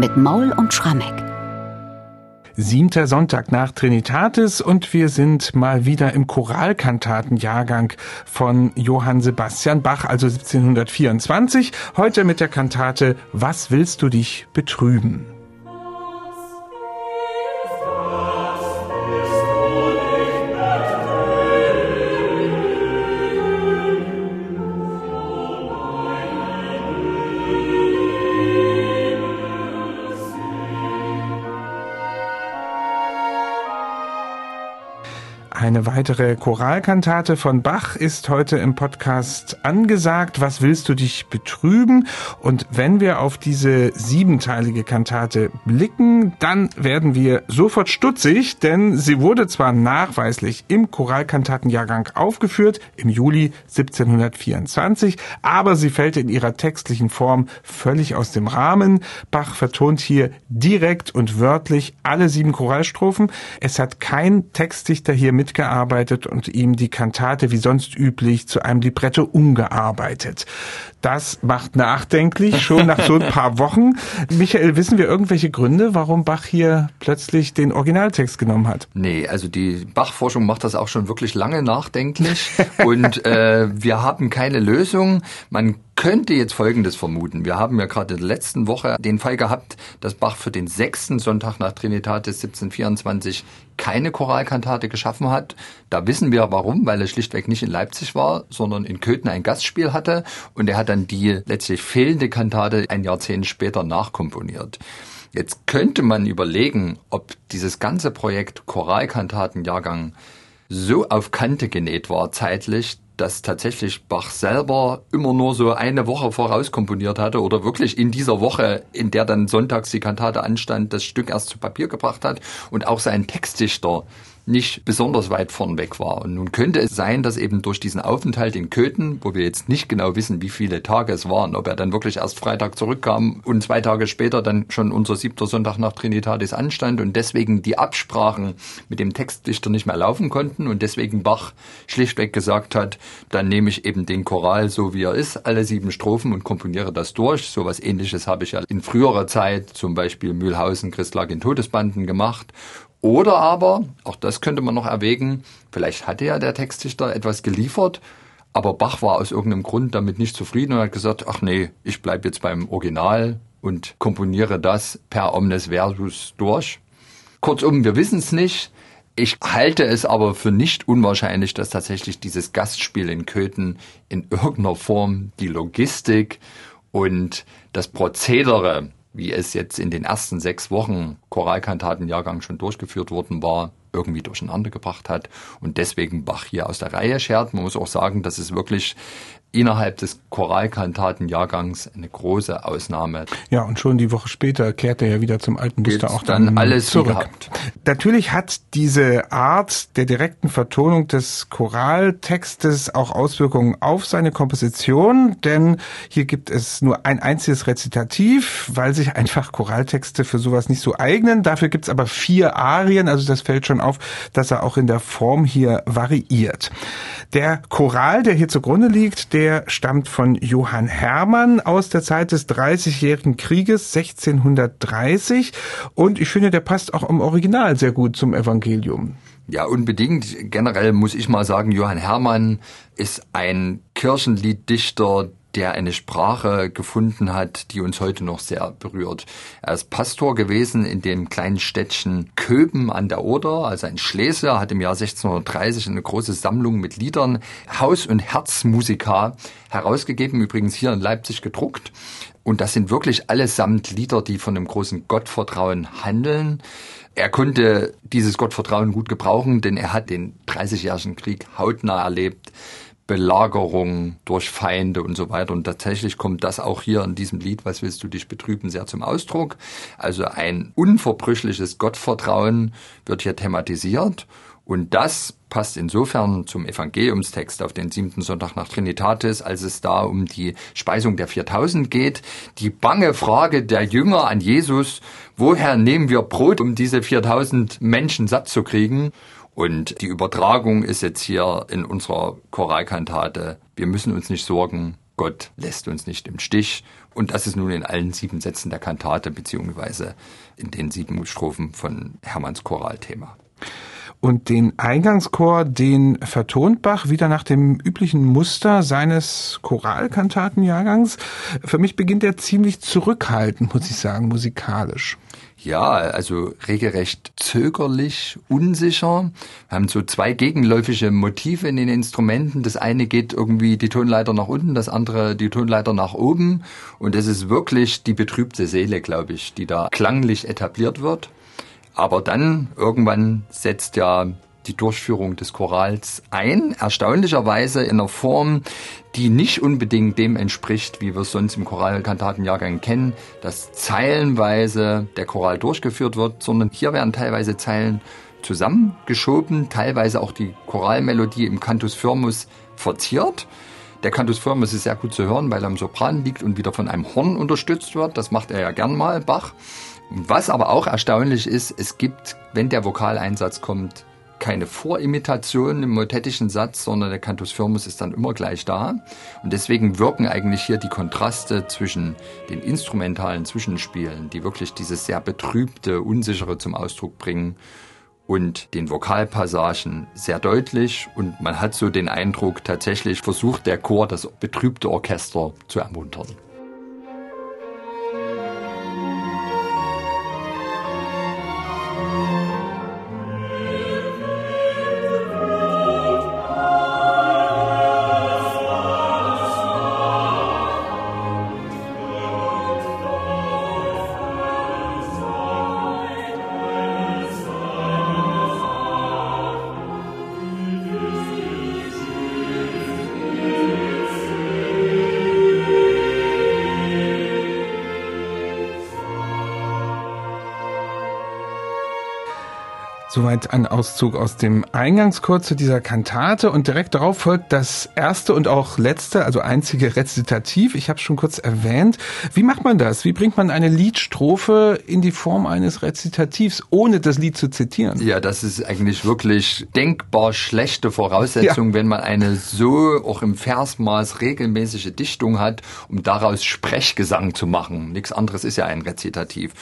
mit Maul und Schrammeck. Siebter Sonntag nach Trinitatis und wir sind mal wieder im Choralkantatenjahrgang von Johann Sebastian Bach, also 1724. Heute mit der Kantate Was willst du dich betrüben? Eine weitere Choralkantate von Bach ist heute im Podcast angesagt. Was willst du dich betrüben? Und wenn wir auf diese siebenteilige Kantate blicken, dann werden wir sofort stutzig, denn sie wurde zwar nachweislich im Choralkantatenjahrgang aufgeführt, im Juli 1724, aber sie fällt in ihrer textlichen Form völlig aus dem Rahmen. Bach vertont hier direkt und wörtlich alle sieben Choralstrophen. Es hat kein Textdichter hier mit mitgearbeitet und ihm die Kantate wie sonst üblich zu einem Libretto umgearbeitet. Das macht nachdenklich, schon nach so ein paar Wochen. Michael, wissen wir irgendwelche Gründe, warum Bach hier plötzlich den Originaltext genommen hat? Nee, also die Bach-Forschung macht das auch schon wirklich lange nachdenklich und äh, wir haben keine Lösung. Man könnte jetzt Folgendes vermuten. Wir haben ja gerade in der letzten Woche den Fall gehabt, dass Bach für den sechsten Sonntag nach Trinitatis 1724 keine Choralkantate geschaffen hat. Da wissen wir warum, weil er schlichtweg nicht in Leipzig war, sondern in Köthen ein Gastspiel hatte und er hat dann die letztlich fehlende Kantate ein Jahrzehnt später nachkomponiert. Jetzt könnte man überlegen, ob dieses ganze Projekt Choralkantatenjahrgang so auf Kante genäht war zeitlich, dass tatsächlich Bach selber immer nur so eine Woche voraus komponiert hatte oder wirklich in dieser Woche, in der dann sonntags die Kantate anstand, das Stück erst zu Papier gebracht hat und auch sein Textdichter nicht besonders weit vorn weg war. Und nun könnte es sein, dass eben durch diesen Aufenthalt in Köthen, wo wir jetzt nicht genau wissen, wie viele Tage es waren, ob er dann wirklich erst Freitag zurückkam und zwei Tage später dann schon unser siebter Sonntag nach Trinitatis anstand und deswegen die Absprachen mit dem Textdichter nicht mehr laufen konnten und deswegen Bach schlichtweg gesagt hat, dann nehme ich eben den Choral so wie er ist, alle sieben Strophen und komponiere das durch. So was ähnliches habe ich ja in früherer Zeit, zum Beispiel Mühlhausen, Christlag in Todesbanden gemacht oder aber, auch das könnte man noch erwägen, vielleicht hatte ja der Textdichter etwas geliefert, aber Bach war aus irgendeinem Grund damit nicht zufrieden und hat gesagt, ach nee, ich bleib jetzt beim Original und komponiere das per omnes versus durch. Kurzum, wir wissen es nicht. Ich halte es aber für nicht unwahrscheinlich, dass tatsächlich dieses Gastspiel in Köthen in irgendeiner Form die Logistik und das Prozedere wie es jetzt in den ersten sechs Wochen Choralkantatenjahrgang schon durchgeführt worden war, irgendwie durcheinander gebracht hat und deswegen Bach hier aus der Reihe schert. Man muss auch sagen, dass es wirklich innerhalb des Choralkantatenjahrgangs eine große Ausnahme. Ja, und schon die Woche später kehrt er ja wieder zum alten Muster auch dann, dann alles zurück. Gehabt. Natürlich hat diese Art der direkten Vertonung des Choraltextes auch Auswirkungen auf seine Komposition, denn hier gibt es nur ein einziges Rezitativ, weil sich einfach Choraltexte für sowas nicht so eignen. Dafür gibt's aber vier Arien, also das fällt schon auf, dass er auch in der Form hier variiert. Der Choral, der hier zugrunde liegt, der stammt von Johann Hermann aus der Zeit des Dreißigjährigen Krieges 1630 und ich finde, der passt auch im Original sehr gut zum Evangelium. Ja, unbedingt. Generell muss ich mal sagen, Johann Hermann ist ein Kirchenlieddichter, der eine Sprache gefunden hat, die uns heute noch sehr berührt. Er ist Pastor gewesen in dem kleinen Städtchen Köben an der Oder, also ein Schlesier, hat im Jahr 1630 eine große Sammlung mit Liedern, Haus- und Herzmusika herausgegeben, übrigens hier in Leipzig gedruckt. Und das sind wirklich allesamt Lieder, die von dem großen Gottvertrauen handeln. Er konnte dieses Gottvertrauen gut gebrauchen, denn er hat den 30-jährigen Krieg hautnah erlebt. Belagerung durch Feinde und so weiter. Und tatsächlich kommt das auch hier in diesem Lied, was willst du dich betrüben, sehr zum Ausdruck. Also ein unverbrüchliches Gottvertrauen wird hier thematisiert. Und das passt insofern zum Evangeliumstext auf den siebten Sonntag nach Trinitatis, als es da um die Speisung der 4000 geht. Die bange Frage der Jünger an Jesus, woher nehmen wir Brot, um diese 4000 Menschen satt zu kriegen? Und die Übertragung ist jetzt hier in unserer Choralkantate. Wir müssen uns nicht sorgen Gott lässt uns nicht im Stich. Und das ist nun in allen sieben Sätzen der Kantate beziehungsweise in den sieben Strophen von Hermanns Choralthema. Und den Eingangschor, den vertont Bach wieder nach dem üblichen Muster seines Choralkantatenjahrgangs. Für mich beginnt er ziemlich zurückhaltend, muss ich sagen, musikalisch. Ja, also regelrecht zögerlich, unsicher. Wir haben so zwei gegenläufige Motive in den Instrumenten. Das eine geht irgendwie die Tonleiter nach unten, das andere die Tonleiter nach oben. Und das ist wirklich die betrübte Seele, glaube ich, die da klanglich etabliert wird. Aber dann irgendwann setzt ja die Durchführung des Chorals ein, erstaunlicherweise in einer Form, die nicht unbedingt dem entspricht, wie wir es sonst im Choralkantatenjahrgang kennen, dass zeilenweise der Choral durchgeführt wird, sondern hier werden teilweise Zeilen zusammengeschoben, teilweise auch die Choralmelodie im Cantus Firmus verziert. Der Cantus Firmus ist sehr gut zu hören, weil er am Sopran liegt und wieder von einem Horn unterstützt wird. Das macht er ja gern mal, Bach. Was aber auch erstaunlich ist, es gibt, wenn der Vokaleinsatz kommt, keine Vorimitation im motettischen Satz, sondern der Cantus firmus ist dann immer gleich da. Und deswegen wirken eigentlich hier die Kontraste zwischen den instrumentalen Zwischenspielen, die wirklich dieses sehr betrübte, unsichere zum Ausdruck bringen, und den Vokalpassagen sehr deutlich. Und man hat so den Eindruck, tatsächlich versucht der Chor das betrübte Orchester zu ermuntern. Soweit ein Auszug aus dem Eingangschor zu dieser Kantate und direkt darauf folgt das erste und auch letzte, also einzige Rezitativ. Ich habe es schon kurz erwähnt. Wie macht man das? Wie bringt man eine Liedstrophe in die Form eines Rezitativs, ohne das Lied zu zitieren? Ja, das ist eigentlich wirklich denkbar schlechte Voraussetzung, ja. wenn man eine so auch im Versmaß regelmäßige Dichtung hat, um daraus Sprechgesang zu machen. Nichts anderes ist ja ein Rezitativ.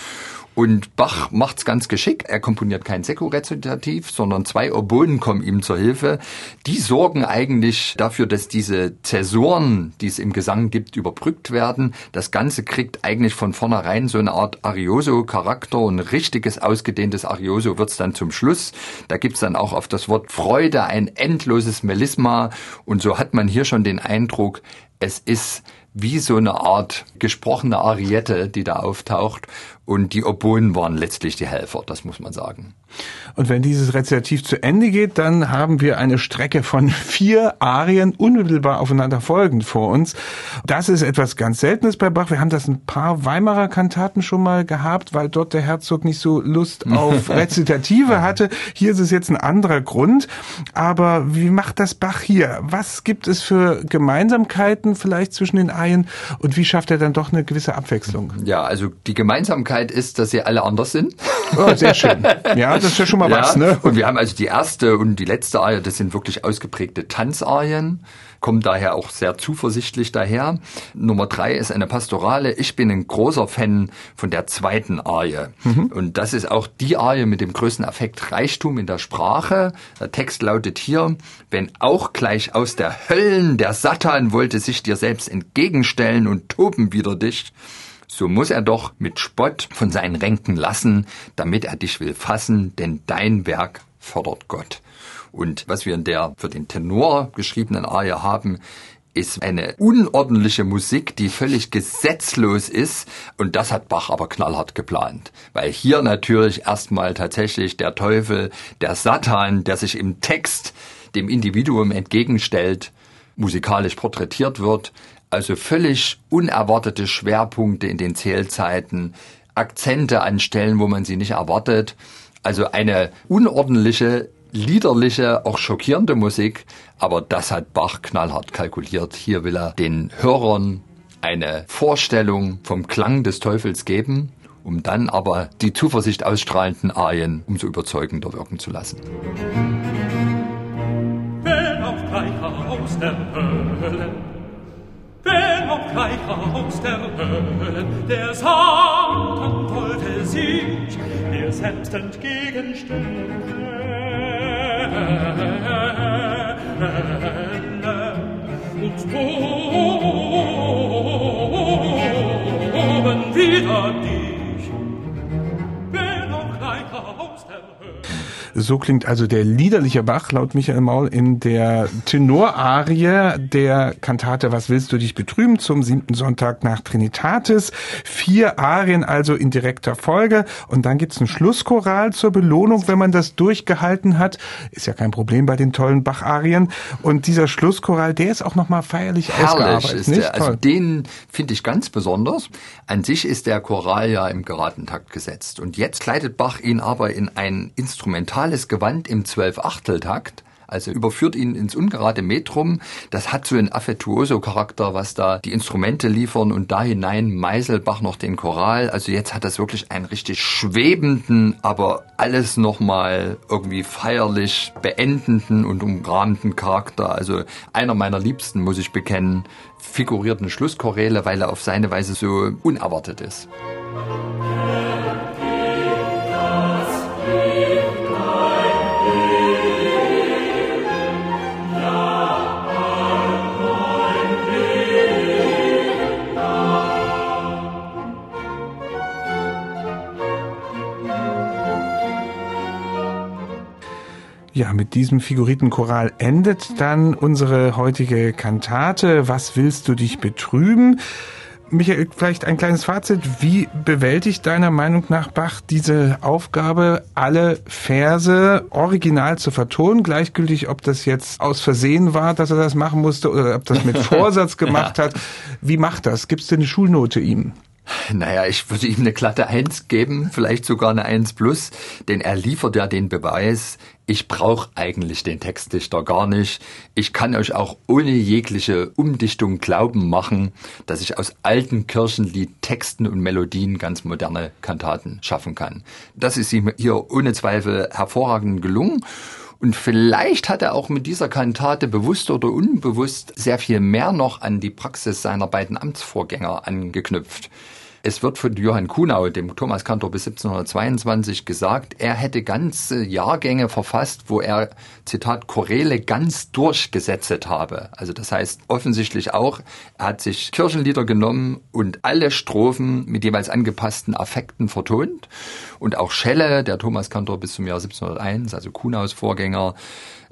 Und Bach macht's ganz geschickt. Er komponiert kein Sekko-Rezitativ, sondern zwei Oboen kommen ihm zur Hilfe. Die sorgen eigentlich dafür, dass diese Zäsuren, die es im Gesang gibt, überbrückt werden. Das Ganze kriegt eigentlich von vornherein so eine Art Arioso-Charakter und richtiges ausgedehntes Arioso wird's dann zum Schluss. Da gibt's dann auch auf das Wort Freude ein endloses Melisma. Und so hat man hier schon den Eindruck, es ist wie so eine Art gesprochene Ariette, die da auftaucht. Und die Oboen waren letztlich die Helfer, das muss man sagen. Und wenn dieses Rezitativ zu Ende geht, dann haben wir eine Strecke von vier Arien unmittelbar aufeinander folgend vor uns. Das ist etwas ganz Seltenes bei Bach. Wir haben das ein paar Weimarer Kantaten schon mal gehabt, weil dort der Herzog nicht so Lust auf Rezitative hatte. Hier ist es jetzt ein anderer Grund. Aber wie macht das Bach hier? Was gibt es für Gemeinsamkeiten vielleicht zwischen den Arien und wie schafft er dann doch eine gewisse Abwechslung? Ja, also die Gemeinsamkeit ist, dass sie alle anders sind. Oh, sehr schön. Ja, das ist ja schon mal ja, was, ne? Und wir haben also die erste und die letzte Arie, das sind wirklich ausgeprägte Tanzarien, kommen daher auch sehr zuversichtlich daher. Nummer drei ist eine Pastorale. Ich bin ein großer Fan von der zweiten Arie. Mhm. Und das ist auch die Arie mit dem größten Affekt Reichtum in der Sprache. Der Text lautet hier, wenn auch gleich aus der Höllen der Satan wollte sich dir selbst entgegenstellen und toben wider dich, so muss er doch mit Spott von seinen Ränken lassen, damit er dich will fassen, denn dein Werk fordert Gott. Und was wir in der für den Tenor geschriebenen Arie haben, ist eine unordentliche Musik, die völlig gesetzlos ist. Und das hat Bach aber knallhart geplant. Weil hier natürlich erstmal tatsächlich der Teufel, der Satan, der sich im Text dem Individuum entgegenstellt, musikalisch porträtiert wird. Also völlig unerwartete Schwerpunkte in den Zählzeiten, Akzente an Stellen, wo man sie nicht erwartet. Also eine unordentliche, liederliche, auch schockierende Musik. Aber das hat Bach knallhart kalkuliert. Hier will er den Hörern eine Vorstellung vom Klang des Teufels geben, um dann aber die Zuversicht ausstrahlenden Arien umso überzeugender wirken zu lassen. Wenn auf drei aus der Hölle Wenn auch gleich aus der Hölle der Satan wollte sich mir selbst entgegenstellen, und toben so klingt also der liederliche Bach laut Michael Maul in der Tenorarie der Kantate Was willst du dich betrüben zum siebten Sonntag nach Trinitatis. Vier Arien also in direkter Folge und dann gibt's ein Schlusschoral zur Belohnung, wenn man das durchgehalten hat. Ist ja kein Problem bei den tollen Bach-Arien. Und dieser Schlusschoral, der ist auch nochmal feierlich Herrlich ausgearbeitet. ist nicht? der. Also den finde ich ganz besonders. An sich ist der Choral ja im geraden Takt gesetzt. Und jetzt kleidet Bach ihn aber in ein instrumentales Gewand im Zwölf-Achtel-Takt. Also überführt ihn ins ungerade Metrum. Das hat so einen Affettuoso-Charakter, was da die Instrumente liefern und da hinein meißelt Bach noch den Choral. Also jetzt hat das wirklich einen richtig schwebenden, aber alles nochmal irgendwie feierlich beendenden und umrahmenden Charakter. Also einer meiner Liebsten, muss ich bekennen, figurierten Schlusschoräle, weil er auf seine Weise so unerwartet ist. Ja, mit diesem Figuritenchoral endet dann unsere heutige Kantate. Was willst du dich betrüben? Michael, vielleicht ein kleines Fazit. Wie bewältigt deiner Meinung nach Bach diese Aufgabe, alle Verse original zu vertonen? Gleichgültig, ob das jetzt aus Versehen war, dass er das machen musste oder ob das mit Vorsatz gemacht hat. Wie macht das? Gibst du eine Schulnote ihm? Naja, ich würde ihm eine glatte Eins geben, vielleicht sogar eine Eins plus, denn er liefert ja den Beweis, ich brauche eigentlich den Textdichter gar nicht. Ich kann euch auch ohne jegliche Umdichtung glauben machen, dass ich aus alten Kirchenliedtexten und Melodien ganz moderne Kantaten schaffen kann. Das ist ihm hier ohne Zweifel hervorragend gelungen. Und vielleicht hat er auch mit dieser Kantate bewusst oder unbewusst sehr viel mehr noch an die Praxis seiner beiden Amtsvorgänger angeknüpft. Es wird von Johann Kuhnau, dem Thomaskantor bis 1722, gesagt, er hätte ganze Jahrgänge verfasst, wo er, Zitat, Choräle ganz durchgesetzt habe. Also das heißt offensichtlich auch, er hat sich Kirchenlieder genommen und alle Strophen mit jeweils angepassten Affekten vertont. Und auch Schelle, der Thomaskantor bis zum Jahr 1701, also Kuhnaus Vorgänger,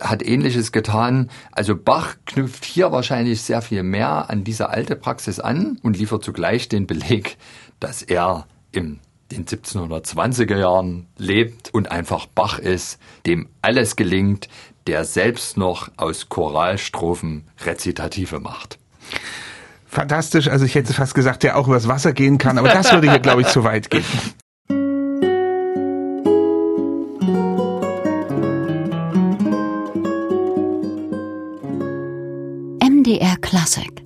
hat ähnliches getan. Also Bach knüpft hier wahrscheinlich sehr viel mehr an diese alte Praxis an und liefert zugleich den Beleg, dass er in den 1720er Jahren lebt und einfach Bach ist, dem alles gelingt, der selbst noch aus Choralstrophen Rezitative macht. Fantastisch. Also ich hätte fast gesagt, der auch übers Wasser gehen kann, aber das würde hier, glaube ich, zu weit gehen. MDR Classic